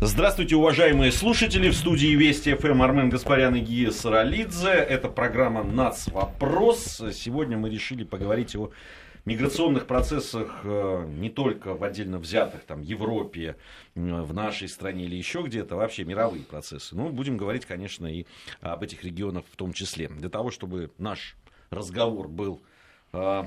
Здравствуйте, уважаемые слушатели. В студии Вести ФМ Армен Гаспарян и Гия Саралидзе. Это программа «Нац. Вопрос». Сегодня мы решили поговорить о миграционных процессах э, не только в отдельно взятых, там, Европе, э, в нашей стране или еще где-то, вообще мировые процессы. Ну, будем говорить, конечно, и об этих регионах в том числе. Для того, чтобы наш разговор был э,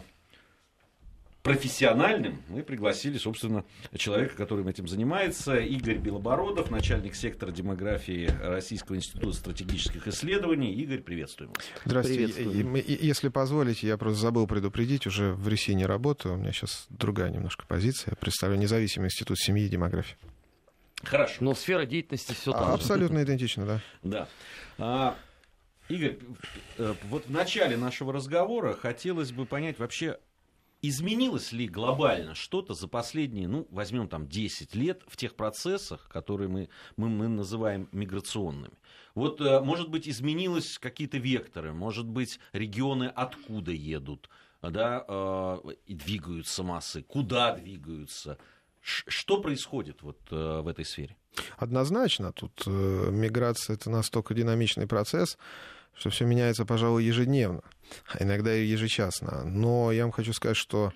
профессиональным, мы пригласили, собственно, человека, который этим занимается, Игорь Белобородов, начальник сектора демографии Российского института стратегических исследований. Игорь, приветствуем вас. Здравствуйте. Приветствуем. Если позволите, я просто забыл предупредить, уже в РИСИ не работаю, у меня сейчас другая немножко позиция. Я представляю независимый институт семьи и демографии. Хорошо. Но сфера деятельности все та же. Абсолютно идентично, да. Да. А, Игорь, э, вот в начале нашего разговора хотелось бы понять вообще, Изменилось ли глобально что-то за последние, ну, возьмем там 10 лет в тех процессах, которые мы, мы, мы называем миграционными? Вот, э, может быть, изменилось какие-то векторы, может быть, регионы откуда едут, да, э, двигаются массы, куда двигаются, что происходит вот э, в этой сфере? Однозначно, тут миграция это настолько динамичный процесс, что все меняется, пожалуй, ежедневно, а иногда и ежечасно. Но я вам хочу сказать, что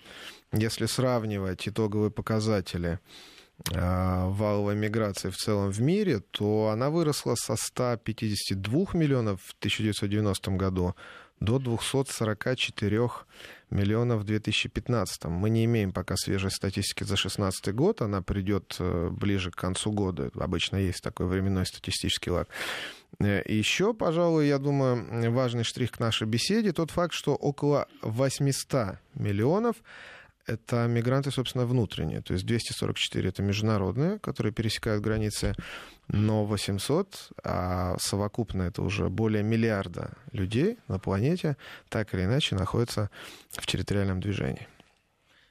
если сравнивать итоговые показатели а, валовой миграции в целом в мире, то она выросла со 152 миллионов в 1990 году до 244 миллионов в 2015. Мы не имеем пока свежей статистики за 2016 год, она придет э, ближе к концу года. Обычно есть такой временной статистический лаг. Э, еще, пожалуй, я думаю, важный штрих к нашей беседе тот факт, что около 800 миллионов это мигранты, собственно, внутренние. То есть 244 это международные, которые пересекают границы, но 800, а совокупно это уже более миллиарда людей на планете, так или иначе находятся в территориальном движении.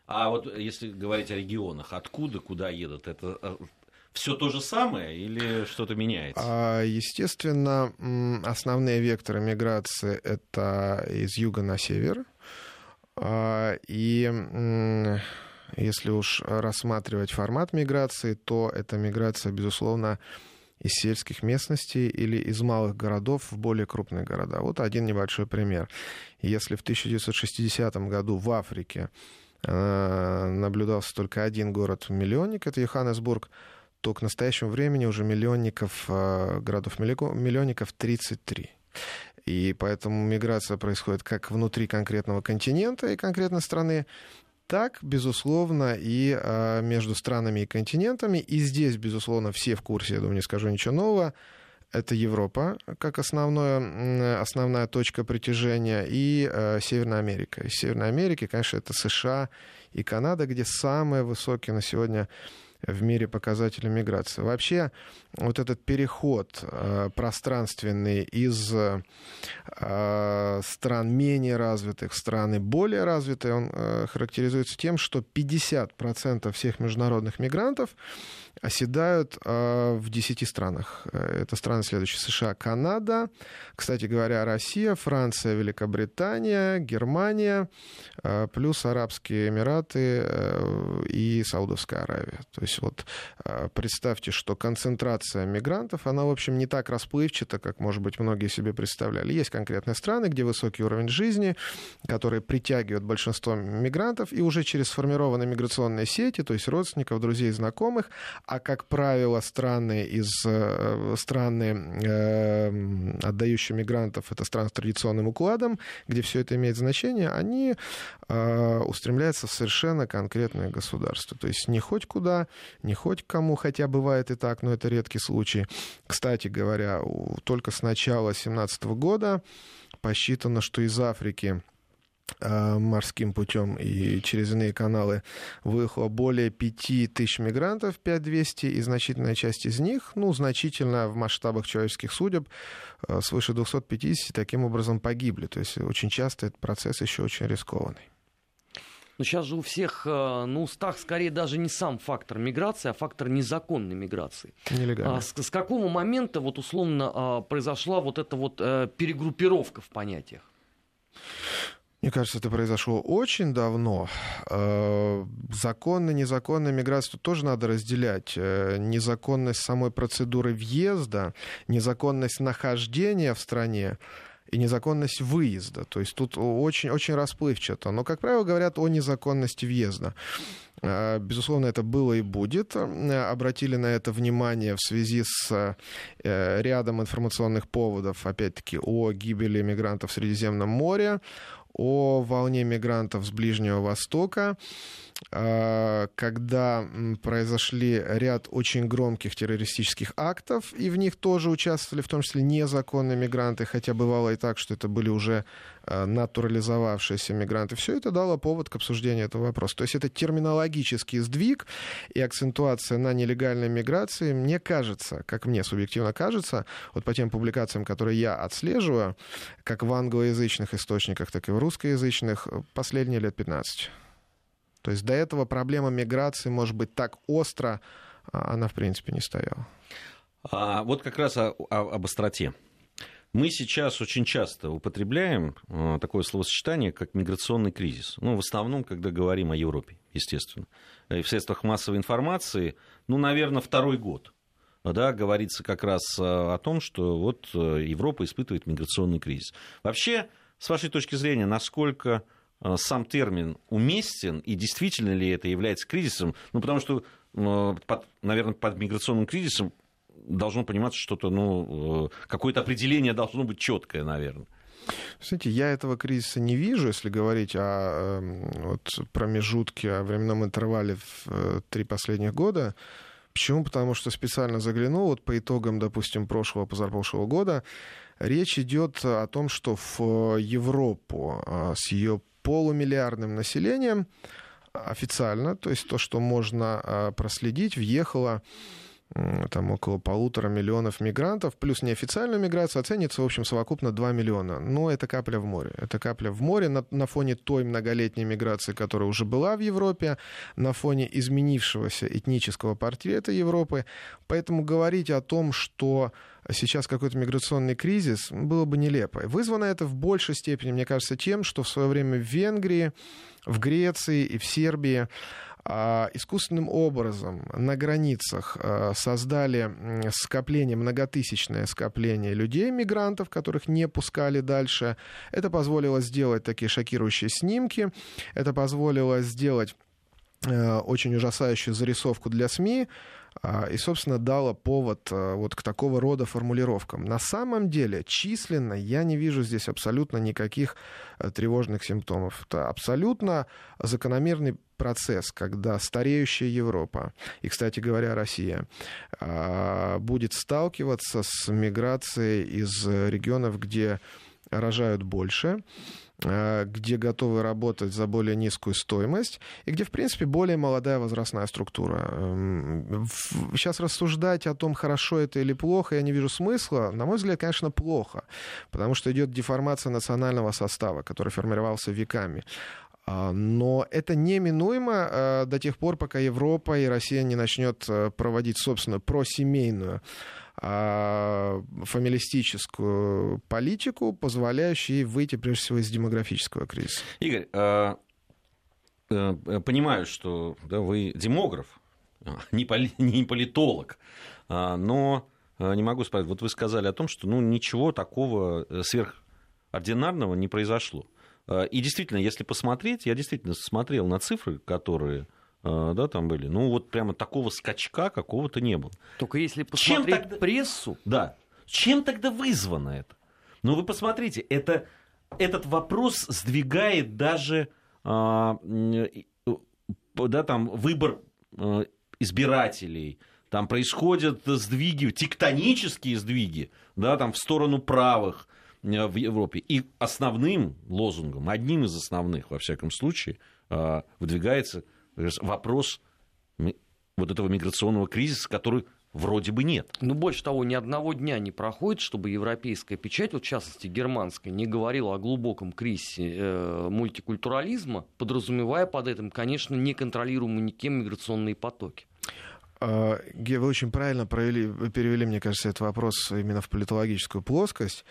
А вот если говорить о регионах, откуда, куда едут, это э, все то же самое или что-то меняется? А, естественно, основные векторы миграции это из юга на север. А, и если уж рассматривать формат миграции, то это миграция, безусловно, из сельских местностей или из малых городов в более крупные города. Вот один небольшой пример. Если в 1960 году в Африке э, наблюдался только один город-миллионник, это Йоханнесбург, то к настоящему времени уже миллионников, э, городов-миллионников 33. И поэтому миграция происходит как внутри конкретного континента и конкретной страны, так, безусловно, и э, между странами и континентами. И здесь, безусловно, все в курсе, я думаю, не скажу ничего нового. Это Европа как основное, основная точка притяжения, и э, Северная Америка. Из Северной Америки, конечно, это США и Канада, где самые высокие на сегодня в мире показатели миграции. Вообще, вот этот переход э, пространственный из э, стран менее развитых страны более развитые, он э, характеризуется тем, что 50% всех международных мигрантов оседают э, в 10 странах. Э, это страны следующие. США, Канада, кстати говоря, Россия, Франция, Великобритания, Германия, э, плюс Арабские Эмираты и Саудовская Аравия. То есть вот представьте, что концентрация мигрантов, она, в общем, не так расплывчата, как, может быть, многие себе представляли. Есть конкретные страны, где высокий уровень жизни, которые притягивают большинство мигрантов, и уже через сформированные миграционные сети, то есть родственников, друзей, знакомых, а, как правило, страны из э, страны, э, отдающие мигрантов, это страны с традиционным укладом, где все это имеет значение, они э, устремляются в совершенно конкретное государство. То есть не хоть куда, не хоть кому, хотя бывает и так, но это редкий случай. Кстати говоря, только с начала 2017 года посчитано, что из Африки морским путем и через иные каналы выехало более 5 тысяч мигрантов, 5200, и значительная часть из них, ну, значительно в масштабах человеческих судеб, э, свыше 250 таким образом погибли. То есть очень часто этот процесс еще очень рискованный. Но сейчас же у всех э, на устах скорее даже не сам фактор миграции, а фактор незаконной миграции. Нелегально. А с, с какого момента вот условно произошла вот эта вот перегруппировка в понятиях? Мне кажется, это произошло очень давно. Э, законная, незаконная миграция тоже надо разделять. Э, незаконность самой процедуры въезда, незаконность нахождения в стране и незаконность выезда. То есть тут очень, очень расплывчато. Но, как правило, говорят о незаконности въезда. Э, безусловно, это было и будет. Обратили на это внимание в связи с рядом информационных поводов, опять-таки, о гибели мигрантов в Средиземном море, о волне мигрантов с Ближнего Востока, а, когда произошли ряд очень громких террористических актов, и в них тоже участвовали, в том числе незаконные мигранты, хотя бывало и так, что это были уже а, натурализовавшиеся мигранты. Все это дало повод к обсуждению этого вопроса. То есть это терминологический сдвиг и акцентуация на нелегальной миграции, мне кажется, как мне субъективно кажется, вот по тем публикациям, которые я отслеживаю, как в англоязычных источниках, так и в русскоязычных, последние лет 15. То есть до этого проблема миграции, может быть, так остро, а, она, в принципе, не стояла. А вот как раз о, о, об остроте. Мы сейчас очень часто употребляем а, такое словосочетание, как миграционный кризис. Ну, в основном, когда говорим о Европе, естественно. И в средствах массовой информации, ну, наверное, второй год да, говорится как раз о том, что вот э, Европа испытывает миграционный кризис. Вообще, с вашей точки зрения, насколько Э, сам термин уместен и действительно ли это является кризисом. Ну, потому что, э, под, наверное, под миграционным кризисом должно пониматься что-то, ну, э, какое-то определение должно быть четкое, наверное. Знаете, я этого кризиса не вижу, если говорить о эм, вот, промежутке, о временном интервале в три последних года. Почему? Потому что специально заглянул вот по итогам, допустим, прошлого, позапрошлого года. Речь идет о том, что в Европу с ее полумиллиардным населением официально, то есть то, что можно а, проследить, въехало там около полутора миллионов мигрантов, плюс неофициальную миграцию оценится, в общем, совокупно 2 миллиона. Но это капля в море. Это капля в море на, на фоне той многолетней миграции, которая уже была в Европе, на фоне изменившегося этнического портрета Европы. Поэтому говорить о том, что сейчас какой-то миграционный кризис, было бы нелепо. Вызвано это в большей степени, мне кажется, тем, что в свое время в Венгрии, в Греции и в Сербии а, искусственным образом на границах а, создали скопление, многотысячное скопление людей, мигрантов, которых не пускали дальше. Это позволило сделать такие шокирующие снимки, это позволило сделать э, очень ужасающую зарисовку для СМИ, а, и, собственно, дало повод а, вот к такого рода формулировкам. На самом деле, численно я не вижу здесь абсолютно никаких а, тревожных симптомов. Это абсолютно закономерный процесс, когда стареющая Европа, и, кстати говоря, Россия, будет сталкиваться с миграцией из регионов, где рожают больше, где готовы работать за более низкую стоимость, и где, в принципе, более молодая возрастная структура. Эм, сейчас рассуждать о том, хорошо это или плохо, я не вижу смысла. На мой взгляд, конечно, плохо, потому что идет деформация национального состава, который формировался веками. А, но это неминуемо э, до тех пор, пока Европа и Россия не начнет э, проводить собственную просемейную а, фамилистическую политику, позволяющую выйти, прежде всего, из демографического кризиса. Игорь, а, э, понимаю, что да, вы демограф, не, не политолог, а, но не могу сказать, вот вы сказали о том, что ну, ничего такого э, сверхординарного не произошло. И действительно, если посмотреть, я действительно смотрел на цифры, которые а, да, там были. Ну, вот прямо такого скачка какого-то не было. Только если посмотреть Чем тогда... прессу... Да. Чем тогда вызвано это? Ну, вы посмотрите, это, этот вопрос сдвигает даже а, да, там, выбор а, избирателей, там происходят сдвиги, тектонические сдвиги, да, там в сторону правых в Европе. И основным лозунгом, одним из основных, во всяком случае, а, выдвигается вопрос вот этого миграционного кризиса, который вроде бы нет. Ну, больше того, ни одного дня не проходит, чтобы европейская печать, вот в частности германская, не говорила о глубоком кризисе э, мультикультурализма, подразумевая под этим, конечно, неконтролируемые никем миграционные потоки. А, вы очень правильно провели, перевели, мне кажется, этот вопрос именно в политологическую плоскость.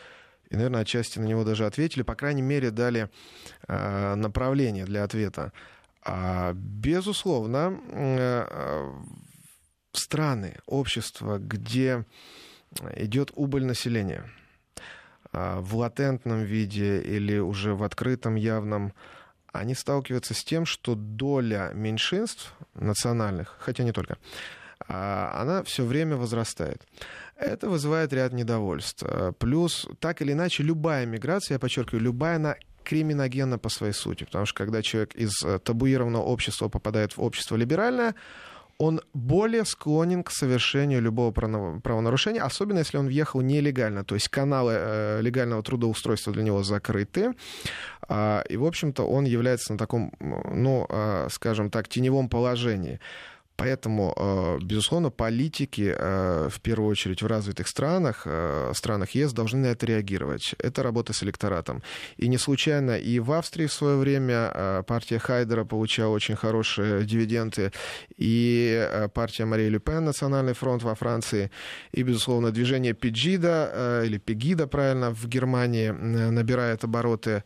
И, наверное, отчасти на него даже ответили, по крайней мере, дали направление для ответа. А, безусловно, страны, общества, где идет убыль населения в латентном виде или уже в открытом явном, они сталкиваются с тем, что доля меньшинств национальных, хотя не только, а, она все время возрастает. Это вызывает ряд недовольств. Плюс, так или иначе, любая миграция, я подчеркиваю, любая, она криминогенна по своей сути. Потому что когда человек из э, табуированного общества попадает в общество либеральное, он более склонен к совершению любого правонарушения, особенно если он въехал нелегально, то есть каналы э, легального трудоустройства для него закрыты, э, и, в общем-то, он является на таком, ну, э, скажем так, теневом положении. Поэтому, э, безусловно, политики, э, в первую очередь в развитых странах, э, странах ЕС, должны на это реагировать. Это работа с электоратом. И не случайно и в Австрии в свое время партия Хайдера получала очень хорошие дивиденды, и партия Марии Люпен, Национальный фронт во Франции, и, безусловно, движение Пегида, или Пегида, правильно, в Германии набирает обороты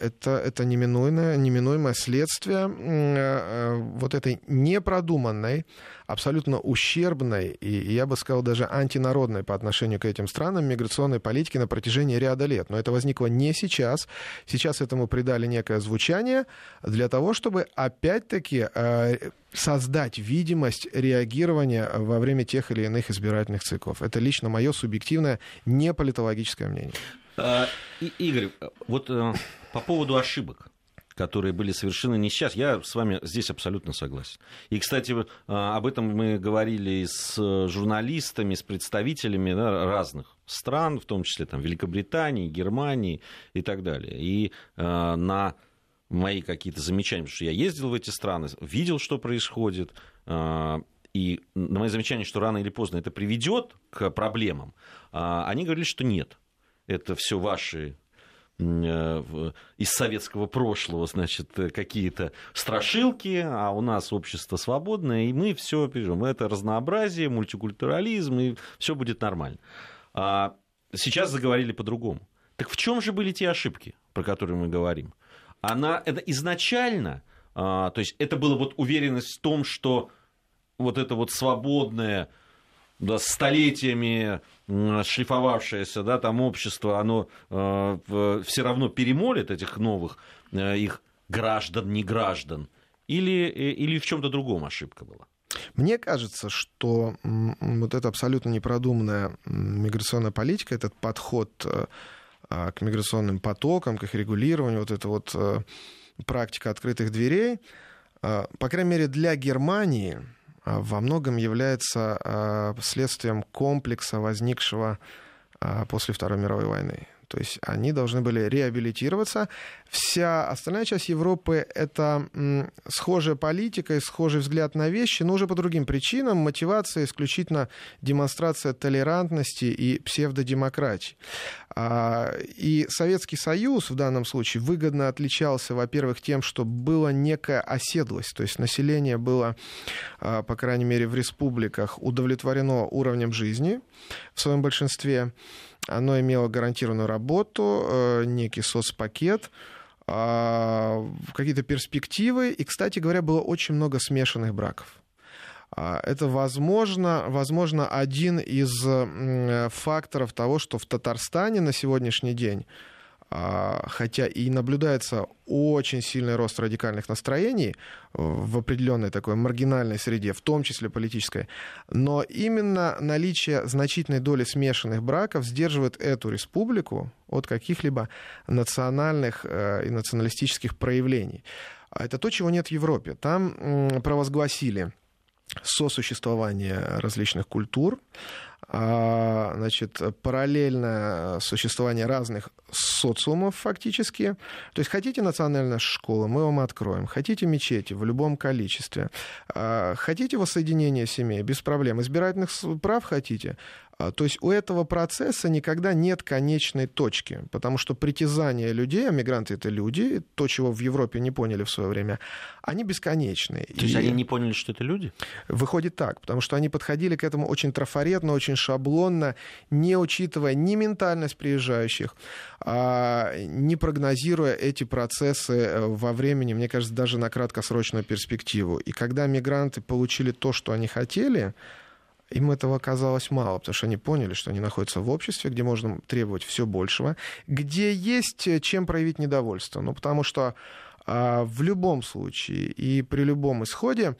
это, это неминуемое, неминуемое следствие э, вот этой непродуманной, абсолютно ущербной и, я бы сказал, даже антинародной по отношению к этим странам миграционной политики на протяжении ряда лет. Но это возникло не сейчас. Сейчас этому придали некое звучание для того, чтобы опять-таки э, создать видимость реагирования во время тех или иных избирательных циклов. Это лично мое субъективное, не политологическое мнение. А, Игорь, вот э, по поводу ошибок которые были совершены не сейчас. Я с вами здесь абсолютно согласен. И, кстати, а, об этом мы говорили с журналистами, с представителями да, разных стран, в том числе там, Великобритании, Германии и так далее. И э, на мои какие-то замечания, что я ездил в эти страны, видел, что происходит, э, и на мои замечания, что рано или поздно это приведет к проблемам, э, они говорили, что нет это все ваши э, из советского прошлого, значит, какие-то страшилки, а у нас общество свободное, и мы все переживем. Это разнообразие, мультикультурализм, и все будет нормально. А сейчас заговорили по-другому. Так в чем же были те ошибки, про которые мы говорим? Она это изначально, а, то есть это была вот уверенность в том, что вот это вот свободное, да, столетиями шлифовавшееся да, там общество, оно э, все равно перемолит этих новых э, их граждан, не граждан, или, э, или в чем-то другом ошибка была? Мне кажется, что вот эта абсолютно непродуманная миграционная политика, этот подход э, а, к миграционным потокам, к их регулированию, вот эта вот э, практика открытых дверей, по крайней мере, для Германии во многом является а, следствием комплекса, возникшего а, после Второй мировой войны. То есть они должны были реабилитироваться. Вся остальная часть Европы — это схожая политика и схожий взгляд на вещи, но уже по другим причинам. Мотивация исключительно демонстрация толерантности и псевдодемократии. А, и Советский Союз в данном случае выгодно отличался, во-первых, тем, что была некая оседлость, то есть население было, а, по крайней мере, в республиках удовлетворено уровнем жизни в своем большинстве. Оно имело гарантированную работу, э, некий соцпакет, а, какие-то перспективы. И, кстати говоря, было очень много смешанных браков. А, это, возможно, возможно, один из факторов того, что в Татарстане на сегодняшний день хотя и наблюдается очень сильный рост радикальных настроений в определенной такой маргинальной среде, в том числе политической, но именно наличие значительной доли смешанных браков сдерживает эту республику от каких-либо национальных э, и националистических проявлений. А это то, чего нет в Европе. Там провозгласили сосуществование различных культур, а, значит, параллельное существование разных социумов фактически. То есть хотите национальная школа, мы вам откроем. Хотите мечети в любом количестве. А, хотите воссоединение семей, без проблем. Избирательных прав хотите, а, то есть у этого процесса никогда нет конечной точки, потому что притязания людей, а мигранты это люди, то, чего в Европе не поняли в свое время, они бесконечны. То есть и... они не поняли, что это люди? Выходит так, потому что они подходили к этому очень трафаретно, очень шаблонно, не учитывая ни ментальность приезжающих, а, не прогнозируя эти процессы э, во времени, мне кажется, даже на краткосрочную перспективу. И когда мигранты получили то, что они хотели, им этого оказалось мало, потому что они поняли, что они находятся в обществе, где можно требовать все большего, где есть э, чем проявить недовольство. Ну, потому что в любом случае и при любом исходе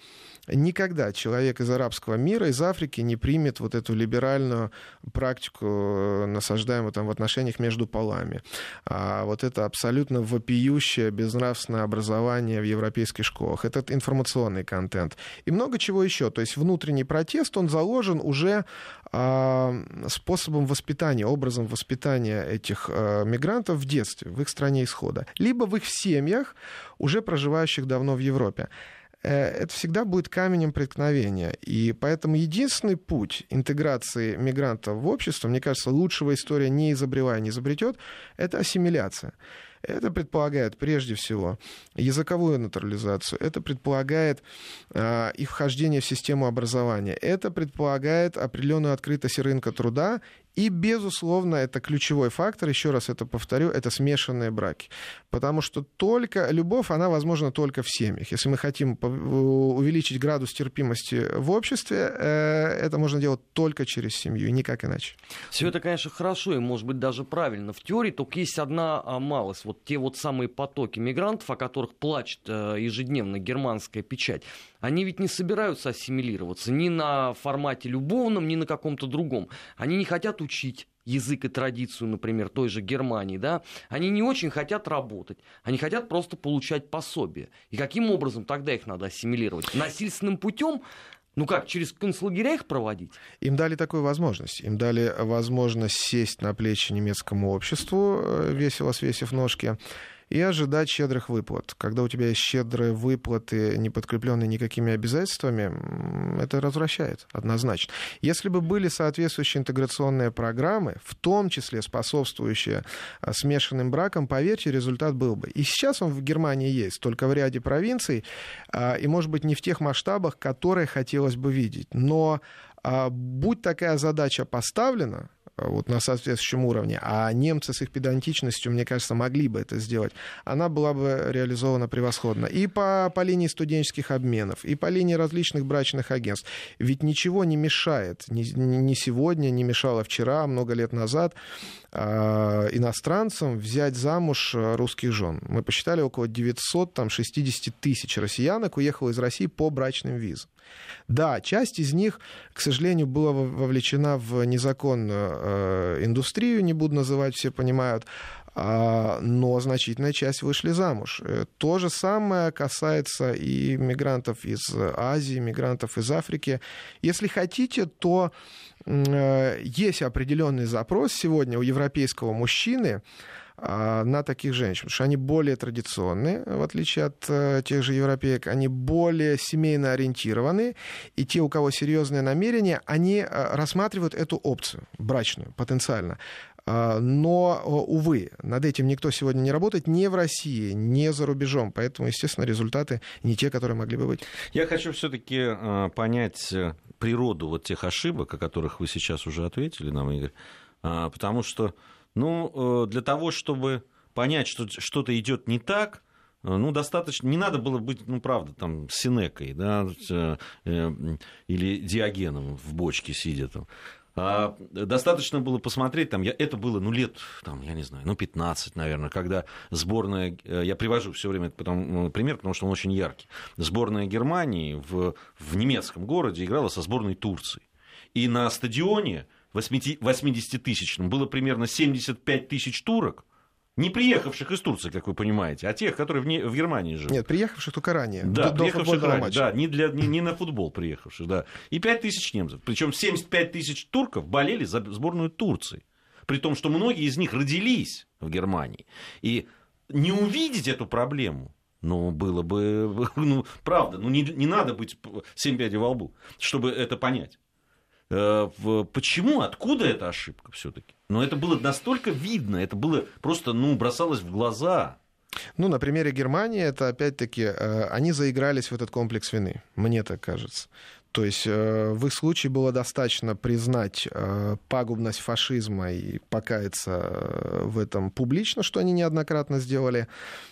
никогда человек из арабского мира, из Африки не примет вот эту либеральную практику, э, насаждаемую там в отношениях между полами. А вот это абсолютно вопиющее безнравственное образование в европейских школах. Этот информационный контент. И много чего еще. То есть внутренний протест, он заложен уже а, способом воспитания, образом воспитания этих а, мигрантов в детстве, в их стране исхода. Либо в их семьях, уже проживающих давно в Европе. Э, это всегда будет каменем преткновения. И поэтому единственный путь интеграции мигрантов в общество, мне кажется, лучшего история не изобрела не изобретет, это ассимиляция. Это предполагает прежде всего языковую натурализацию, это предполагает э, их вхождение в систему образования, это предполагает определенную открытость рынка труда и, безусловно, это ключевой фактор, еще раз это повторю, это смешанные браки. Потому что только любовь, она возможна только в семьях. Если мы хотим увеличить градус терпимости в обществе, э, это можно делать только через семью, и никак иначе. Все это, конечно, хорошо и, может быть, даже правильно в теории, только есть одна а, малость. Вот те вот самые потоки мигрантов, о которых плачет э, ежедневно германская печать, они ведь не собираются ассимилироваться ни на формате любовном, ни на каком-то другом. Они не хотят учить язык и традицию, например, той же Германии, да, они не очень хотят работать, они хотят просто получать пособие. И каким образом тогда их надо ассимилировать? Насильственным путем? Ну как, через концлагеря их проводить? Им дали такую возможность. Им дали возможность сесть на плечи немецкому обществу, э, весело свесив ножки, и ожидать щедрых выплат. Когда у тебя есть щедрые выплаты, не подкрепленные никакими обязательствами, это развращает однозначно. Если бы были соответствующие интеграционные программы, в том числе способствующие а, смешанным бракам, поверьте, результат был бы. И сейчас он в Германии есть, только в ряде провинций, а, и, может быть, не в тех масштабах, которые хотелось бы видеть. Но а, будь такая задача поставлена, вот на соответствующем уровне, а немцы с их педантичностью, мне кажется, могли бы это сделать, она была бы реализована превосходно. И по, по линии студенческих обменов, и по линии различных брачных агентств. Ведь ничего не мешает, ни, ни сегодня, не мешало вчера, много лет назад, э, иностранцам взять замуж русских жен. Мы посчитали, около 960 тысяч россиянок уехало из России по брачным визам. Да, часть из них, к сожалению, была вовлечена в незаконную э, индустрию, не буду называть, все понимают, а, но значительная часть вышли замуж. Э, то же самое касается и мигрантов из Азии, мигрантов из Африки. Если хотите, то э, есть определенный запрос сегодня у европейского мужчины на таких женщин, потому что они более традиционные, в отличие от э, тех же европеек, они более семейно ориентированы, и те, у кого серьезные намерения, они э, рассматривают эту опцию брачную потенциально. А, но, увы, над этим никто сегодня не работает ни в России, ни за рубежом. Поэтому, естественно, результаты не те, которые могли бы быть. Я хочу все-таки э, понять природу вот тех ошибок, о которых вы сейчас уже ответили нам, Игорь. А, потому что ну, э, для того, чтобы понять, что что-то идет не так, э, ну, достаточно, не надо было быть, ну, правда, там, Синекой, да, э, или Диогеном в бочке сидя там. А достаточно было посмотреть, там, я, это было, ну, лет, там, я не знаю, ну, 15, наверное, когда сборная, я привожу все время потом, пример, потому что он очень яркий, сборная Германии в, в немецком городе играла со сборной Турции. И на стадионе 80-тысячном было примерно 75 тысяч турок, не приехавших из Турции, как вы понимаете, а тех, которые в, не, в Германии живут. Нет, приехавших только ранее. Да, до, приехавших ранее, матча. да, не, для, не, не на футбол приехавших, да. И 5 тысяч немцев. Причем 75 тысяч турков болели за сборную Турции. При том, что многие из них родились в Германии. И не увидеть эту проблему, ну, было бы, ну, правда, ну, не, не надо быть 7 пядей во лбу, чтобы это понять. Э, почему, откуда эта ошибка все-таки? Но это было настолько видно, это было просто, ну, бросалось в глаза. Ну, на примере Германии, это опять-таки, э, они заигрались в этот комплекс вины, мне так кажется. То есть э, в их случае было достаточно признать э, пагубность фашизма и покаяться э, в этом публично, что они неоднократно сделали.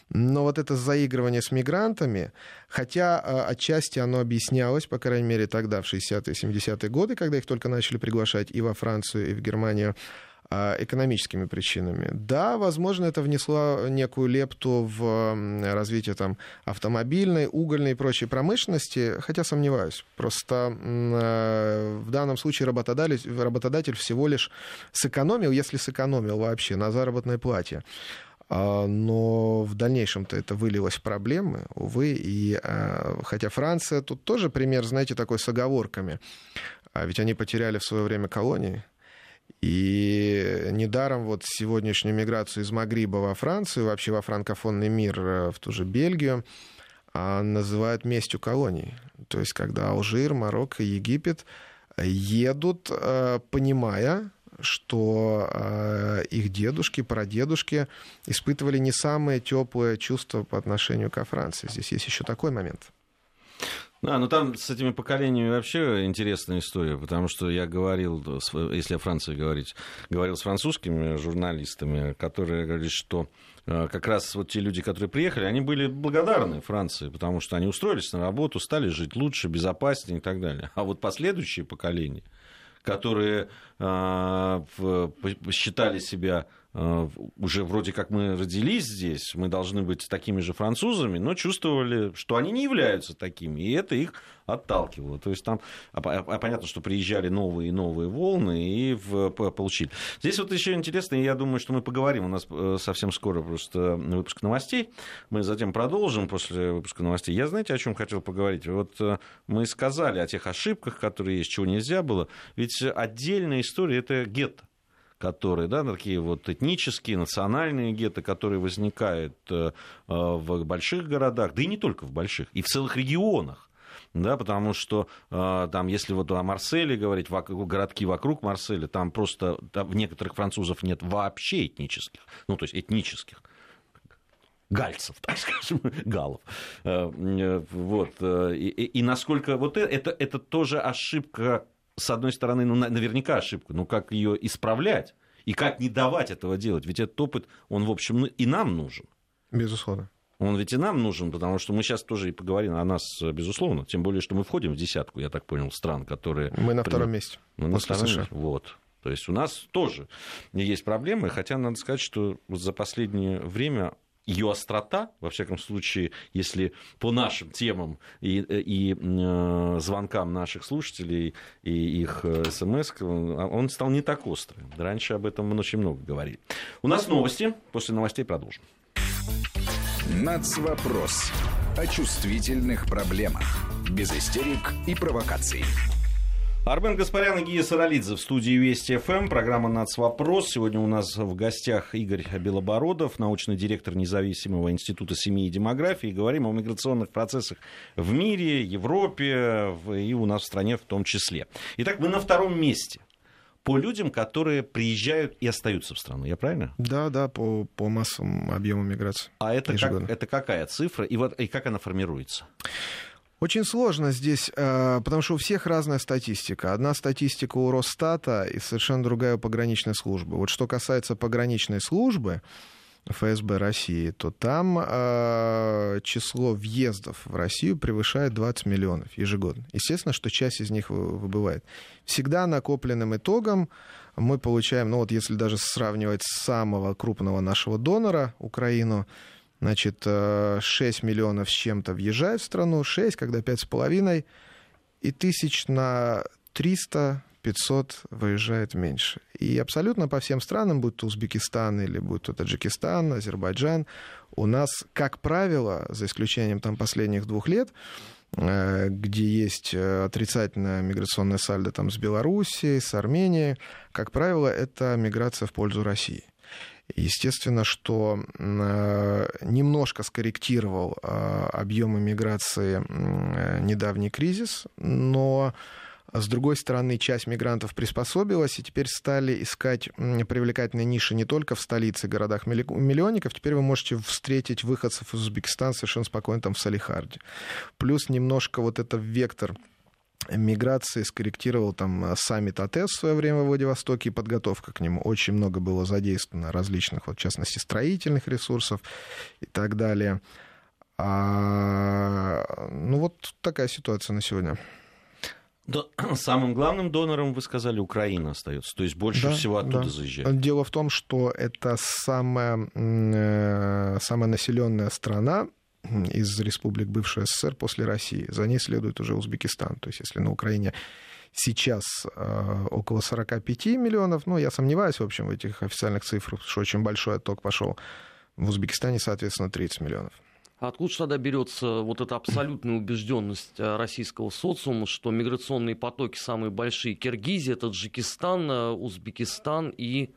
Но вот это заигрывание с мигрантами, хотя отчасти оно объяснялось, по крайней мере тогда, в 60-е, 70-е годы, когда их только начали приглашать и во Францию, и в Германию, экономическими причинами. Да, возможно, это внесло некую лепту в развитие там, автомобильной, угольной и прочей промышленности, хотя сомневаюсь. Просто э, в данном случае работодатель, работодатель всего лишь сэкономил, если сэкономил вообще, на заработной плате. А, но в дальнейшем-то это вылилось в проблемы, увы. И, а, хотя Франция тут тоже пример, знаете, такой с оговорками. Ведь они потеряли в свое время колонии. И недаром вот сегодняшнюю миграцию из Магриба во Францию, вообще во франкофонный мир, э, в ту же Бельгию, а, называют местью колоний. То есть когда Алжир, Марокко, Египет едут, э, понимая, что э, их дедушки, прадедушки испытывали не самые теплые чувства по отношению к Франции. Здесь есть еще такой момент. Да, ну там с этими поколениями вообще интересная история, потому что я говорил, если о Франции говорить, говорил с французскими журналистами, которые говорили, что э, как раз вот те люди, которые приехали, они были благодарны Франции, потому что они устроились на работу, стали жить лучше, безопаснее и так далее. А вот последующие поколения, которые э, считали себя уже вроде как мы родились здесь, мы должны быть такими же французами, но чувствовали, что они не являются такими, и это их отталкивало. То есть там, а, а, а понятно, что приезжали новые и новые волны и получили. Здесь вот еще интересно, я думаю, что мы поговорим, у нас э, совсем скоро просто выпуск новостей, мы затем продолжим после выпуска новостей. Я, знаете, о чем хотел поговорить? Вот э, мы сказали о тех ошибках, которые есть, чего нельзя было, ведь отдельная история – это гетто которые, да, такие вот этнические, национальные гетто, которые возникают э, в больших городах, да и не только в больших, и в целых регионах да, потому что э, там, если вот о Марселе говорить, вокруг, городки вокруг Марселя, там просто там, некоторых французов нет вообще этнических, ну, то есть этнических гальцев, так скажем, галов. Э, вот. И, и насколько вот это, это тоже ошибка с одной стороны, ну, наверняка ошибка, но как ее исправлять и как не давать этого делать? Ведь этот опыт, он, в общем, ну, и нам нужен. Безусловно. Он ведь и нам нужен, потому что мы сейчас тоже и поговорим о нас, безусловно. Тем более, что мы входим в десятку, я так понял, стран, которые... Мы на втором месте. Мы на втором месте. Вот. То есть у нас тоже есть проблемы, хотя надо сказать, что за последнее время ее острота, во всяком случае, если по нашим темам и, и э, звонкам наших слушателей и их э, смс, он стал не так острым. Раньше об этом мы очень много говорили. У нас новости. После новостей продолжим. Нацвопрос. О чувствительных проблемах. Без истерик и провокаций. Армен Гаспарян и Гия Саралидзе в студии Вести ФМ. Программа «Нацвопрос». Сегодня у нас в гостях Игорь Белобородов, научный директор независимого института семьи и демографии. Говорим о миграционных процессах в мире, Европе и у нас в стране в том числе. Итак, мы на втором месте по людям, которые приезжают и остаются в страну. Я правильно? Да, да, по, по массовому объему миграции. А это, как, это какая цифра и, вот, и как она формируется? Очень сложно здесь, э, потому что у всех разная статистика. Одна статистика у Росстата и совершенно другая у пограничной службы. Вот что касается пограничной службы, ФСБ России, то там э, число въездов в Россию превышает 20 миллионов ежегодно. Естественно, что часть из них выбывает. Всегда накопленным итогом мы получаем, ну вот если даже сравнивать с самого крупного нашего донора, Украину, Значит, 6 э, миллионов с чем-то въезжают в страну, 6, когда 5,5, и тысяч на 300 500 выезжает меньше. И абсолютно по всем странам, будь то Узбекистан или будь то Таджикистан, Азербайджан, у нас, как правило, за исключением там последних двух лет, э, где есть э, отрицательная миграционная сальдо там, с Белоруссией, с Арменией, как правило, это миграция в пользу России. Естественно, что э, немножко скорректировал э, объемы миграции э, недавний кризис, но с другой стороны, часть мигрантов приспособилась и теперь стали искать привлекательные ниши не только в столице, городах миллионников. Теперь вы можете встретить выходцев из Узбекистана совершенно спокойно там в Салихарде. Плюс немножко вот это вектор миграции скорректировал там саммит АТЭС в свое время в Владивостоке и подготовка к нему. Очень много было задействовано различных, вот, в частности, строительных ресурсов и так далее. А, ну вот такая ситуация на сегодня. Да, самым главным донором, вы сказали, Украина остается. То есть больше Да, всего оттуда да. заезжает. Дело в том, что это самая, э, самая населенная страна из республик бывшей СССР после России. За ней следует уже Узбекистан. То есть если на Украине сейчас э, около 45 миллионов, ну, я сомневаюсь, в общем, в этих официальных цифрах, что очень большой отток пошел. В Узбекистане, соответственно, 30 миллионов. А Откуда же тогда берется вот эта абсолютная убежденность э, российского социума, что миграционные потоки самые большие Киргизия, Таджикистан, э, Узбекистан и,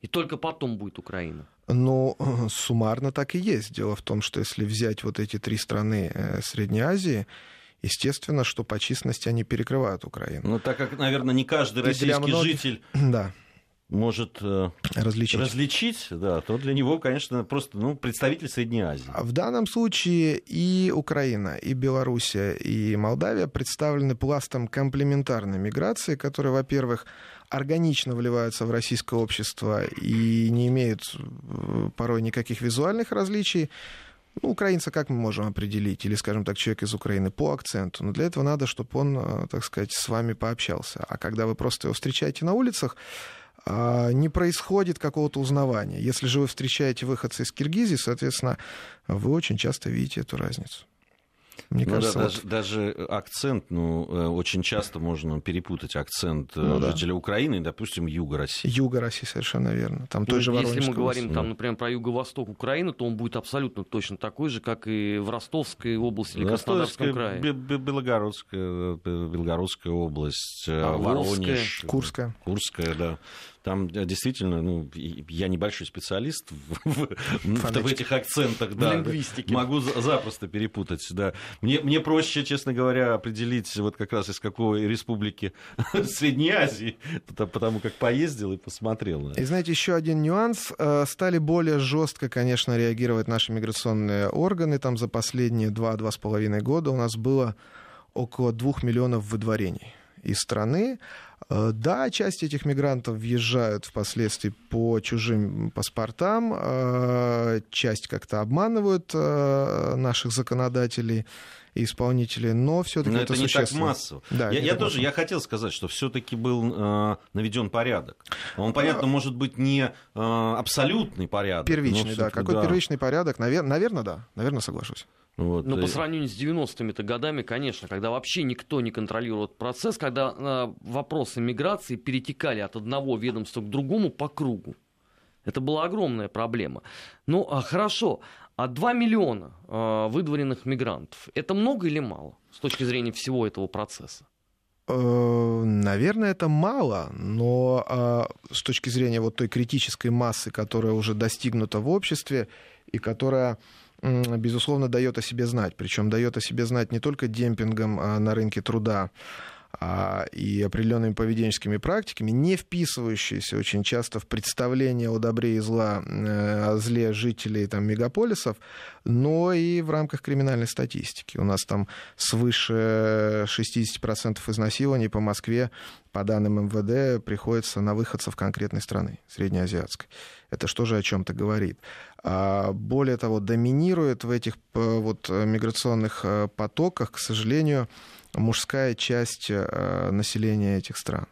и только потом будет Украина? Ну, суммарно так и есть. Дело в том, что если взять вот эти три страны э, Средней Азии, естественно, что по численности они перекрывают Украину. Ну, так как, наверное, не каждый российский многих- житель Да, может э, различить. различить, да, то для него, конечно, просто ну, представитель Средней Азии. А В данном случае и Украина, и Белоруссия, и Молдавия представлены пластом комплементарной миграции, которые, во-первых, органично вливаются в российское общество и не имеют э, порой никаких визуальных различий. Ну, украинца как мы можем определить? Или, скажем так, человек из Украины по акценту. Но для этого надо, чтобы он, э, так сказать, с вами пообщался. А когда вы просто его встречаете на улицах, а, не происходит какого-то узнавания. Если же вы встречаете выходца из Киргизии, соответственно, вы очень часто видите эту разницу. Мне Ну кажется, да, вот- даже, даже акцент, ну, э, очень часто можно перепутать акцент э, Ну да. жителя Украины и, допустим, юга России. Юга России совершенно верно. Там той Ну, же Если мы говорим, области. там, например, про юго-восток Украины, то он будет абсолютно точно такой же, как и в Ростовской области или Краснодарском крае. Бе- Бе- Белогородская, э, Белгородская область, э, Орловская. Воронеж. Курская. Курская, да. Там э, действительно, ну, я небольшой специалист в, в- в Фонетике. этих акцентах, да. Могу за- запросто перепутать, да. Мне, мне проще, честно говоря, определить вот как раз из какой республики Средней Азии, потому- как поездил и посмотрел. И знаете, еще один нюанс. Э, Стали более жестко, конечно, реагировать наши миграционные органы. Там за последние два-два с половиной года у нас было около двух миллионов выдворений из страны. Э, Да, часть этих мигрантов въезжают впоследствии по чужим паспортам, э, часть как-то обманывают э, наших законодателей и исполнителей, но все-таки это, это не так массово. Да, я я тоже массово. я хотел сказать, что все-таки был э, наведен порядок. Он, понятно, может быть не э, абсолютный порядок. Первичный, да. Какой первичный порядок? Наверное, да. Наверное, соглашусь. Вот, Ну, э, по сравнению с 90-ми-то годами, конечно, когда вообще никто не контролирует процесс, когда э, вопросы миграции перетекали от одного ведомства к другому по кругу. Это была огромная проблема. Ну, а хорошо, а 2 миллиона э, выдворенных мигрантов, это много или мало с точки зрения всего этого процесса? Э, Наверное, это мало, но а, с точки зрения вот той критической массы, которая уже достигнута в обществе и которая, безусловно, дает о себе знать. Причем дает о себе знать не только демпингом а, на рынке труда, и определенными поведенческими практиками, не вписывающиеся очень часто в представление о добре и зла, э, о зле жителей там, мегаполисов, но и в рамках криминальной статистики. У нас там свыше 60% изнасилований по Москве, по данным МВД, приходится на выходцев конкретной страны, среднеазиатской. Это что же о чем-то говорит? А, Более того, доминирует в этих э, вот, э, миграционных потоках, к сожалению, мужская часть э, населения этих стран.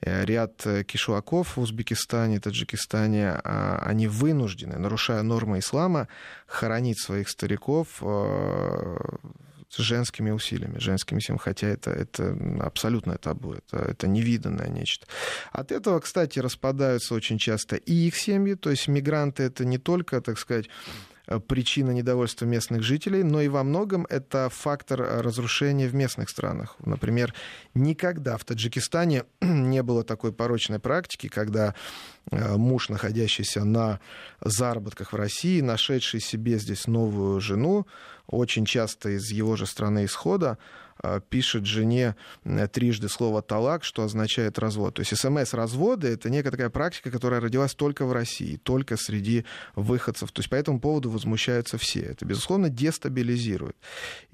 Э, Ряд э, кишлаков в Узбекистане, Таджикистане, они вынуждены, нарушая нормы ислама, хоронить своих стариков с женскими усилиями, женскими силами, хотя это, это абсолютно табу, это, это невиданное нечто. От этого, кстати, распадаются очень часто и их семьи, то есть мигранты это не только, так сказать, причина недовольства местных жителей, но и во многом это фактор э, разрушения в местных странах. Например, никогда в Таджикистане не было такой порочной практики, когда муж, находящийся на заработках в России, нашедший себе здесь новую жену, очень часто из его же страны исхода, пишет жене трижды слово «талак», что означает развод. То есть СМС-разводы — это некая такая практика, которая родилась только в России, только среди выходцев. То есть по этому поводу возмущаются все. Это, безусловно, дестабилизирует.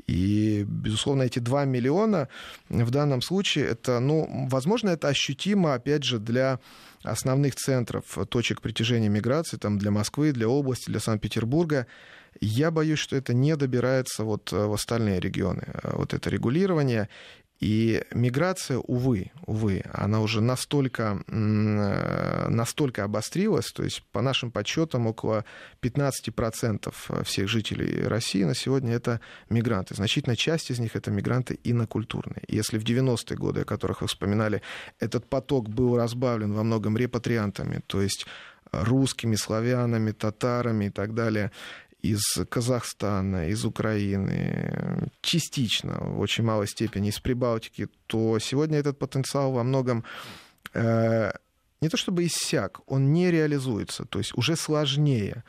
И, безусловно, эти 2 миллиона в данном случае, это, ну, возможно, это ощутимо, опять же, для основных центров, точек притяжения миграции, там, для Москвы, для области, для Санкт-Петербурга. Я боюсь, что это не добирается вот э, в остальные регионы. Э, вот это регулирование. И миграция, увы, увы, она уже настолько, э, настолько обострилась, то есть по нашим подсчетам около 15% всех жителей России на сегодня это мигранты. Значительная часть из них это мигранты инокультурные. Если в 90-е годы, о которых вы вспоминали, этот поток был разбавлен во многом репатриантами, то есть русскими, славянами, татарами и так далее, из Казахстана, из Украины, частично, в очень малой степени из Прибалтики, то сегодня этот потенциал во многом э, не то чтобы иссяк, он не реализуется. То есть уже сложнее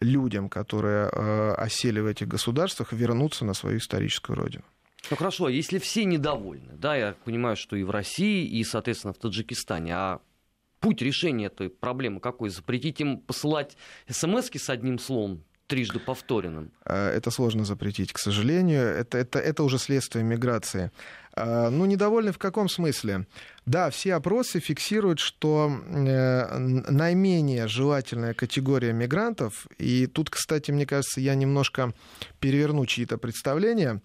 людям, которые э, осели в этих государствах, вернуться на свою историческую родину. Ну хорошо, а если все недовольны, да, я понимаю, что и в России, и, соответственно, в Таджикистане, а путь решения этой проблемы какой? Запретить им посылать смс с одним словом, трижды повторенным? А, это сложно запретить, к сожалению. Это, это, это уже следствие миграции. А, ну, недовольны в каком смысле? Да, все опросы фиксируют, что э, наименее желательная категория мигрантов, и тут, кстати, мне кажется, я немножко переверну чьи-то представления,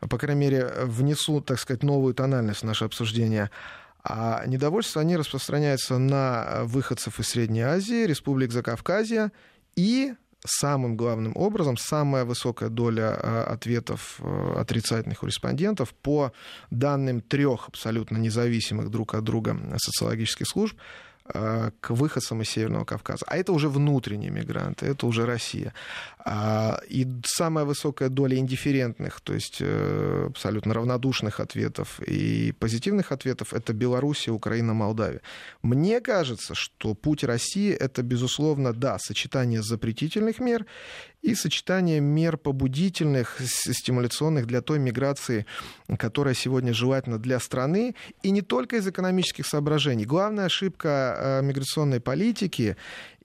по крайней мере, внесу, так сказать, новую тональность в наше обсуждение. А недовольство, они распространяются на выходцев из Средней Азии, республик Закавказья и самым главным образом самая высокая доля э, ответов э, отрицательных у респондентов по данным трех абсолютно независимых друг от друга социологических служб Э, к выходцам из Северного Кавказа. А это уже внутренние мигранты, это уже Россия. А, и самая высокая доля индифферентных, то есть э, абсолютно равнодушных ответов и позитивных ответов, это Белоруссия, Украина, Молдавия. Мне кажется, что путь России это, безусловно, да, сочетание запретительных мер и сочетание мер побудительных, стимуляционных для той миграции, которая сегодня желательна для страны, и не только из экономических соображений. Главная ошибка э, миграционной политики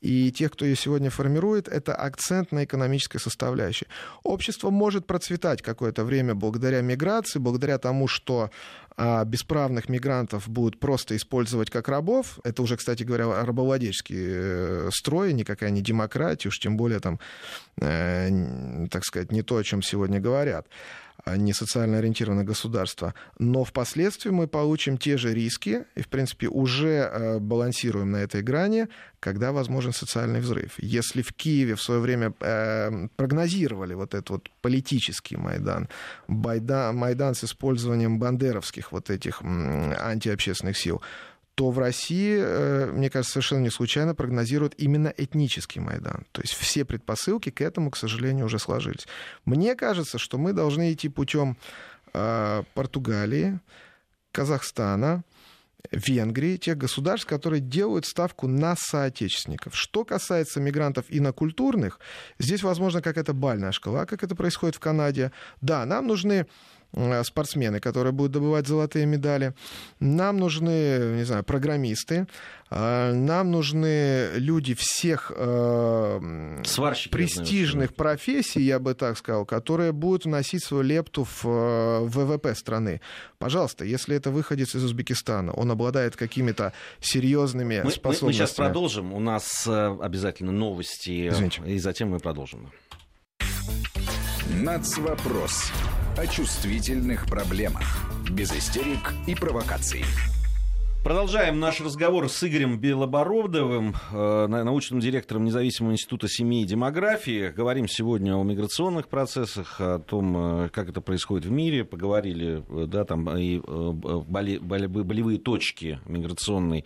и тех, кто ее сегодня формирует, это акцент на экономической составляющей. Общество может процветать какое-то время благодаря миграции, благодаря тому, что а, бесправных мигрантов будут просто использовать как рабов. Это уже, кстати говоря, рабовладельческие э, строи, никакая не демократия, уж тем более там, э, так сказать, не то, о чем сегодня говорят не социально ориентированное государство. Но впоследствии мы получим те же риски и, в принципе, уже э, балансируем на этой грани, когда возможен социальный взрыв. Если в Киеве в свое время э, прогнозировали вот этот вот политический Майдан, Майдан с использованием бандеровских вот этих антиобщественных сил, то в России, э, мне кажется, совершенно не случайно прогнозируют именно этнический Майдан. То есть все предпосылки к этому, к сожалению, уже сложились. Мне кажется, что мы должны идти путем э, Португалии, Казахстана, Венгрии, тех государств, которые делают ставку на соотечественников. Что касается мигрантов инокультурных, здесь, возможно, какая-то бальная шкала, как это происходит в Канаде. Да, нам нужны спортсмены, которые будут добывать золотые медали. Нам нужны, не знаю, программисты. Э, нам нужны люди всех э, Сварщики, престижных знаю, профессий, я бы так сказал, которые будут вносить свою лепту в ВВП страны. Пожалуйста, если это выходец из Узбекистана, он обладает какими-то серьезными мы, способностями. Мы, мы сейчас продолжим. У нас обязательно новости. Извините. И затем мы продолжим. Нацвопрос о чувствительных проблемах. Без истерик и провокаций. Продолжаем наш разговор с Игорем Белобородовым, э, научным директором Независимого института семьи и демографии. Говорим сегодня о миграционных процессах, о том, э, как это происходит в мире. Поговорили, э, да, там и болевые точки миграционной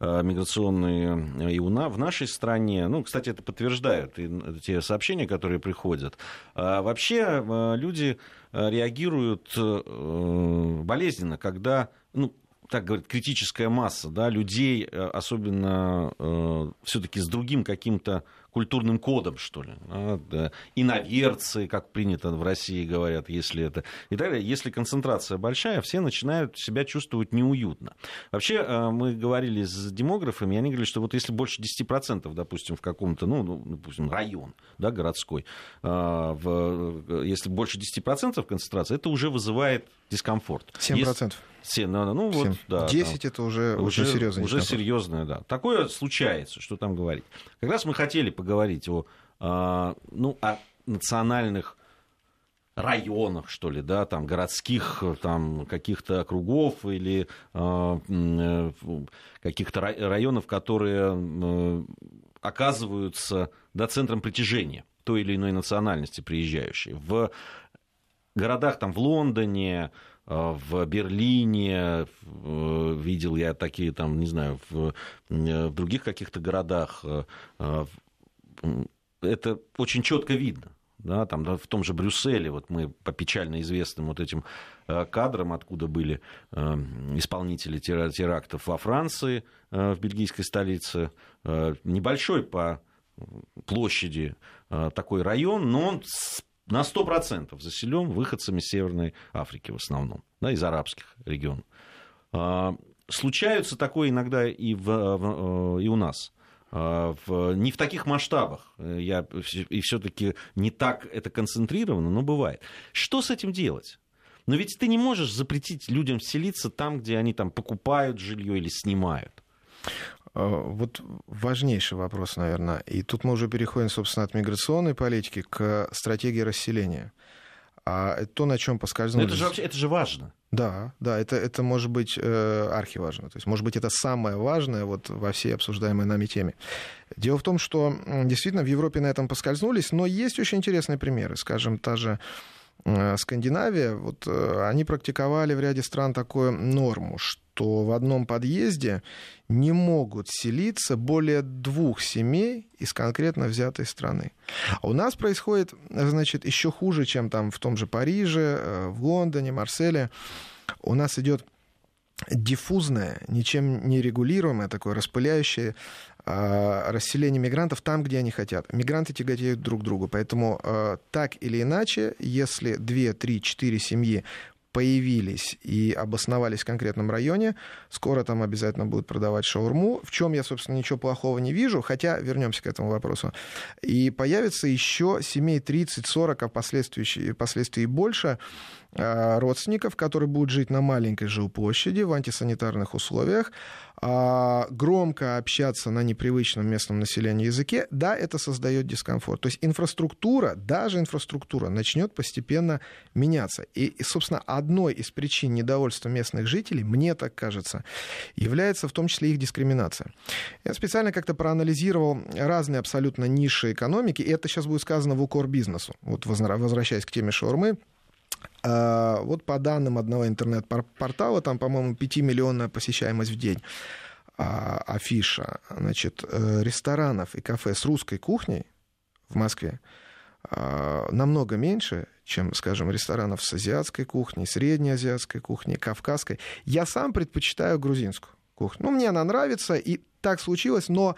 миграционные и у на, в нашей стране. Ну, кстати, это подтверждают и те сообщения, которые приходят. А вообще э, люди э, реагируют болезненно, когда ну, так говорит, критическая масса, да, людей, э, особенно э, все-таки с другим каким-то культурным кодом, что ли. А, да. Иноверцы, как принято в России говорят, если это... И далее, если концентрация большая, все начинают себя чувствовать неуютно. Вообще, э, мы говорили с демографами, и они говорили, что вот если больше 10%, допустим, в каком-то, ну, ну, допустим, район, да, городской, э, в, если больше 10% концентрации, это уже вызывает дискомфорт. 7%. Есть... 7, ну, вот, 7. да, 10 там, это уже, уже, уже серьезно. Уже серьезное, да. Такое случается, что там говорить. Как раз мы хотели поговорить о, а, ну, о национальных районах, что ли, да, там, городских там, каких-то округов или э, каких-то районов, которые э, оказываются да, центром притяжения той или иной национальности приезжающей. В городах, там, в Лондоне, э, в Берлине, э, видел я такие там, не знаю, в, э, в других каких-то городах, это очень четко видно. Да, там, да, в том же Брюсселе, вот мы по печально известным вот этим кадрам, откуда были исполнители терактов во Франции, в бельгийской столице, небольшой по площади такой район, но он на 100% заселен выходцами Северной Африки в основном, да, из арабских регионов. А, случаются такое иногда и, в, в, и у нас. А, в, не в таких масштабах, я, и все-таки не так это концентрировано, но бывает. Что с этим делать? Но ведь ты не можешь запретить людям селиться там, где они там покупают жилье или снимают. А, вот важнейший вопрос, наверное. И тут мы уже переходим, собственно, от миграционной политики к стратегии расселения. А это то, на чем поскользнулись. это же, вообще, это же важно. Да, да, это, это может быть э, архиважно. То есть, может быть, это самое важное вот во всей обсуждаемой нами теме. Дело в том, что действительно в Европе на этом поскользнулись, но есть очень интересные примеры. Скажем, та же Скандинавия, вот э, они практиковали в ряде стран такую норму, что в одном подъезде не могут селиться более двух семей из конкретно взятой страны. А у нас происходит, значит, еще хуже, чем там в том же Париже, э, в Лондоне, Марселе. У нас идет диффузное, ничем не регулируемое, такое распыляющее расселение мигрантов там, где они хотят. Мигранты тяготеют друг к другу, поэтому а, так или иначе, если 2, 3, 4 семьи появились и обосновались в конкретном районе, скоро там обязательно будут продавать шаурму, в чем я, собственно, ничего плохого не вижу, хотя вернемся к этому вопросу. И появится еще семей 30-40, а впоследствии, впоследствии больше, Э, родственников, которые будут жить на маленькой жилплощади в антисанитарных условиях, а, громко общаться на непривычном местном населении языке, да, это создает дискомфорт. То есть инфраструктура, даже инфраструктура начнет постепенно меняться. И, собственно, одной из причин недовольства местных жителей, мне так кажется, является в том числе их дискриминация. Я специально как-то проанализировал разные абсолютно ниши экономики, и это сейчас будет сказано в укор бизнесу. Вот возвращаясь к теме шаурмы, а, вот по данным одного интернет-портала, там, по-моему, 5-миллионная посещаемость в день а, афиша, значит, э, ресторанов и кафе с русской кухней в Москве а, намного меньше, чем, скажем, ресторанов с азиатской кухней, среднеазиатской кухней, кавказской. Я сам предпочитаю грузинскую кухню. Ну, мне она нравится, и так случилось, но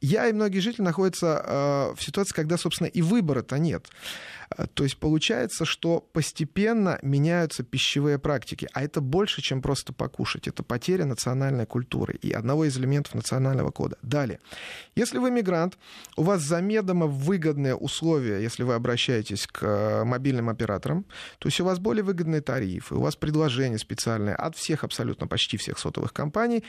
я и многие жители находятся э, в ситуации, когда, собственно, и выбора-то нет. Э, то есть получается, что постепенно меняются пищевые практики, а это больше, чем просто покушать. Это потеря национальной культуры и одного из элементов национального кода. Далее. Если вы мигрант, у вас замедомо выгодные условия, если вы обращаетесь к э, мобильным операторам, то есть у вас более выгодные тарифы, у вас предложения специальные от всех, абсолютно почти всех сотовых компаний,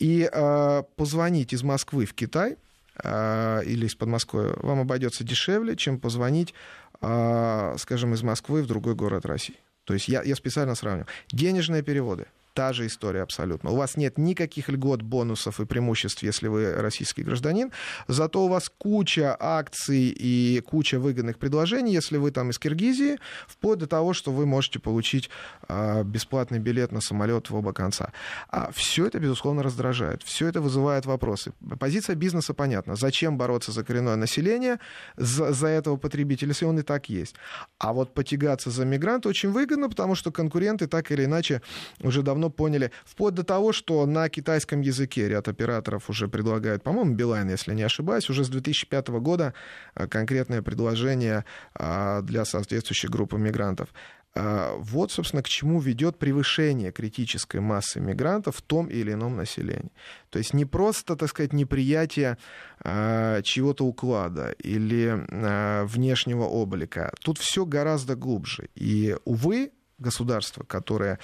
и э, позвонить из Москвы в Китай э, или из Подмосковья вам обойдется дешевле, чем позвонить, э, скажем, из Москвы в другой город России. То есть я, я специально сравниваю. Денежные переводы – Та же история абсолютно. У вас нет никаких льгот, бонусов и преимуществ, если вы российский гражданин. Зато у вас куча акций и куча выгодных предложений, если вы там из Киргизии, вплоть до того, что вы можете получить э, бесплатный билет на самолет в оба конца. А все это, безусловно, раздражает. Все это вызывает вопросы. Позиция бизнеса понятна. Зачем бороться за коренное население, за, за этого потребителя, если он и так есть. А вот потягаться за мигранта очень выгодно, потому что конкуренты так или иначе уже давно давно поняли, вплоть до того, что на китайском языке ряд операторов уже предлагают, по-моему, Билайн, если не ошибаюсь, уже с 2005 года а, конкретное предложение а, для соответствующей группы мигрантов. А, вот, собственно, к чему ведет превышение критической массы мигрантов в том или ином населении. То есть не просто, так сказать, неприятие э, чего-то уклада или э, внешнего облика. Тут все гораздо глубже. И, увы, государство, которое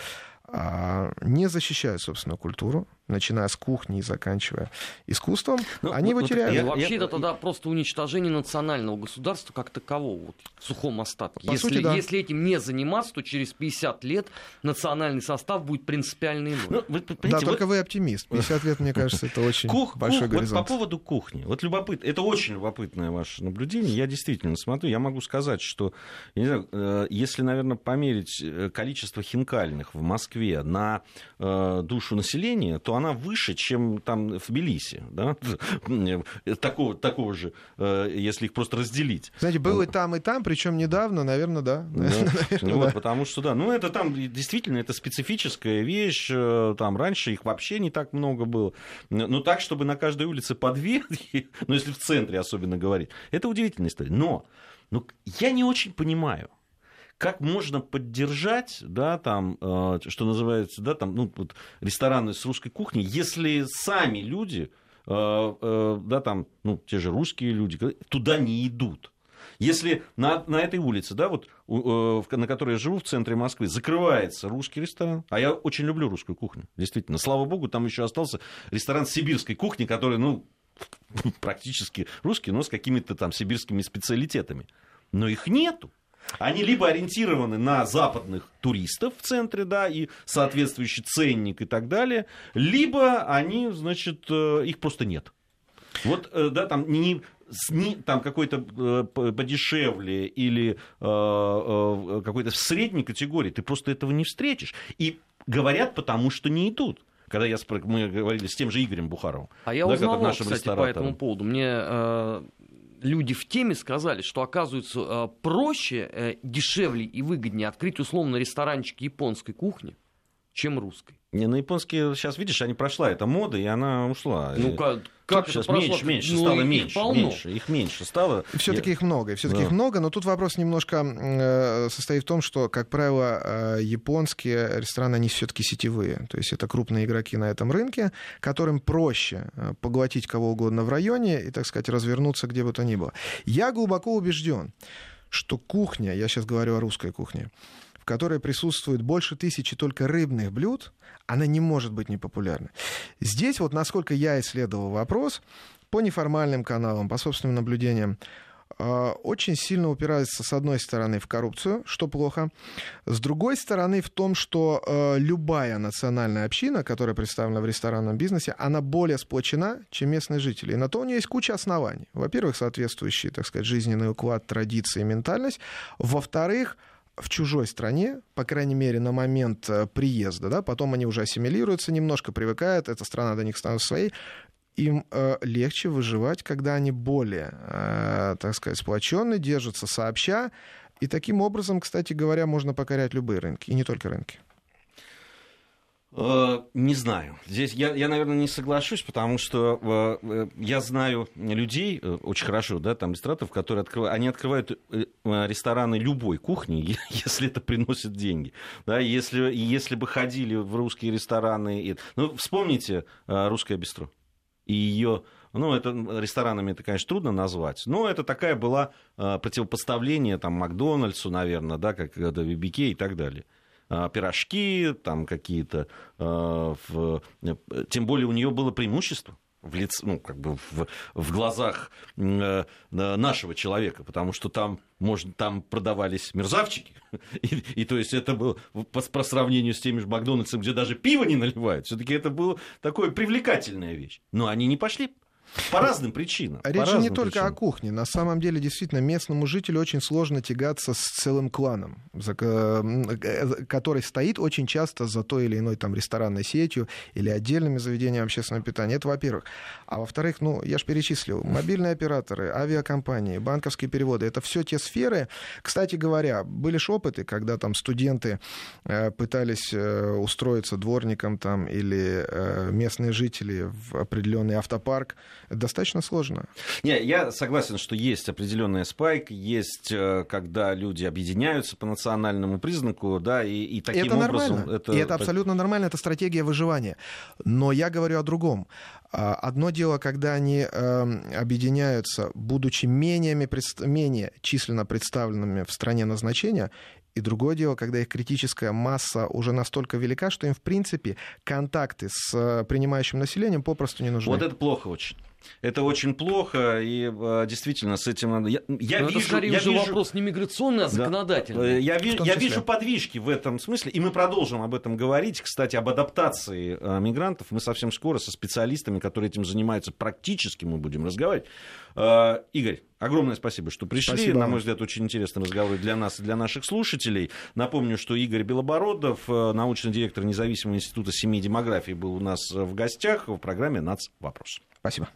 не защищает собственную культуру, начиная с кухни и заканчивая искусством, ну, они его теряют. Я, Вообще я... это тогда просто уничтожение национального государства как такового, вот, в сухом остатке. По если, сути, да. если этим не заниматься, то через 50 лет национальный состав будет принципиально иной. Ну, вы, да, вот... только вы оптимист. 50 лет, мне кажется, это очень Кух, большой кух, горизонт. Вот по поводу кухни. Вот любопытно, это очень любопытное ваше наблюдение. Я действительно смотрю, я могу сказать, что, я не знаю, э, если, наверное, померить э, количество хинкальных в Москве на э, душу населения, то она выше, чем там в Тбилиси, да? такого, такого же, э, если их просто разделить. Знаете, было и там, и там, причем недавно, наверное, да. да. наверное, вот, да. Потому что, да, ну это там действительно, это специфическая вещь, э, там раньше их вообще не так много было. Но так, чтобы на каждой улице по две, ну если в центре особенно говорить, это удивительная история. Но ну, я не очень понимаю, как можно поддержать, да, там, э, что называется, да, там, ну, вот, рестораны с русской кухней, если сами люди, э, э, да, там, ну, те же русские люди, туда не идут. Если на, на этой улице, да, вот, на которой я живу, в центре Москвы, закрывается русский ресторан, а я очень люблю русскую кухню, действительно, слава богу, там еще остался ресторан сибирской кухни, который, ну, практически русский, но с какими-то там сибирскими специалитетами. Но их нету. Они либо ориентированы на западных туристов в центре, да, и соответствующий ценник и так далее, либо они, значит, э, их просто нет. Вот, э, да, там не, не там какой-то э, подешевле или какой-то в средней категории, ты просто этого не встретишь. И говорят, потому что не идут когда я, мы говорили с тем же Игорем Бухаровым. А я да, узнал, кстати, по этому поводу. Мне люди в теме сказали, что оказывается э, проще, э, дешевле и выгоднее открыть условно ресторанчик японской кухни, чем русской. Не, на японские, сейчас видишь, они прошла эта мода, и она ушла. Ну, как, как сейчас меньше, меньше ну, стало, меньше, их меньше, их меньше стало. Все-таки их много, все-таки да. их много, но тут вопрос немножко э, состоит в том, что, как правило, э, японские рестораны, они все-таки сетевые, то есть это крупные игроки на этом рынке, которым проще э, поглотить кого угодно в районе и, так сказать, развернуться где бы то ни было. Я глубоко убежден, что кухня, я сейчас говорю о русской кухне, которой присутствует больше тысячи только рыбных блюд, она не может быть непопулярной. Здесь вот, насколько я исследовал вопрос, по неформальным каналам, по собственным наблюдениям, а, очень сильно упирается, с одной стороны, в коррупцию, что плохо, с другой стороны, в том, что э, любая национальная община, которая представлена в ресторанном бизнесе, она более сплочена, чем местные жители. И на то у нее есть куча оснований. Во-первых, соответствующий, так сказать, жизненный уклад, традиции, ментальность. Во-вторых, в чужой стране, по крайней мере, на момент э, приезда, да, потом они уже ассимилируются немножко, привыкают, эта страна до них становится своей, им э, легче выживать, когда они более, э, так сказать, сплоченные, держатся сообща, и таким образом, кстати говоря, можно покорять любые рынки, и не только рынки. Э, не знаю. Здесь я, я, наверное, не соглашусь, потому что э, э, я знаю людей очень хорошо, да, там ресторатов, которые открывают, они открывают рестораны любой кухни, если это приносит деньги. Да, если, если бы ходили в русские рестораны. Ну, вспомните русское бистро. И ее ну, это ресторанами это, конечно, трудно назвать, но это такая была противопоставление там Макдональдсу, наверное, да, как VBK и так далее. А, пирожки, там какие-то, а, тем более у нее было преимущество в лице, ну, как бы в, в глазах э, нашего человека, потому что там, можно, там продавались мерзавчики, и, и то есть это было по, по сравнению с теми же Макдональдсом, где даже пиво не наливают, все-таки это была такая привлекательная вещь. Но они не пошли По разным причинам. Речь по же не разным только причинам. о кухне. На самом деле, действительно, местному жителю очень сложно тягаться с целым кланом, м, э, который стоит очень часто за той или иной там ресторанной сетью или отдельными заведениями общественного питания. Это во-первых. А во-вторых, ну, я же перечислил, мобильные операторы, авиакомпании, банковские переводы, это все те сферы. Кстати говоря, были же опыты, когда там студенты э, пытались э, устроиться дворником там или э, местные жители в определенный автопарк. Это достаточно сложно. Не, я согласен, что есть определенная спайк, есть, э, когда люди объединяются по национальному признаку, да, и, и таким это образом... нормально. И это абсолютно нормально, это стратегия выживания. Но я говорю о другом. А, Одно дело, когда они эм, объединяются, будучи менее, менее численно представленными в стране назначения, и другое дело, когда их критическая масса уже настолько велика, что им, в принципе, контакты с э, принимающим населением попросту не нужны. Вот это плохо очень. Это очень плохо, и э, действительно с этим надо... Я, я Но вижу, это скорее я уже вижу- вопрос не миграционный, а Да. законодательный. Э, Я, ви- я вижу подвижки в этом смысле, и мы продолжим об этом говорить. Кстати, об адаптации э, мигрантов мы совсем скоро со специалистами, которые этим занимаются практически, мы будем разговаривать. Э, Игорь, огромное спасибо, что пришли. Спасибо На мой взгляд, очень интересный разговор для нас и для наших слушателей. Напомню, что Игорь Белобородов, э, научный директор независимого института семьи и демографии, был у нас в гостях в программе «Нац. Вопрос». Спасибо.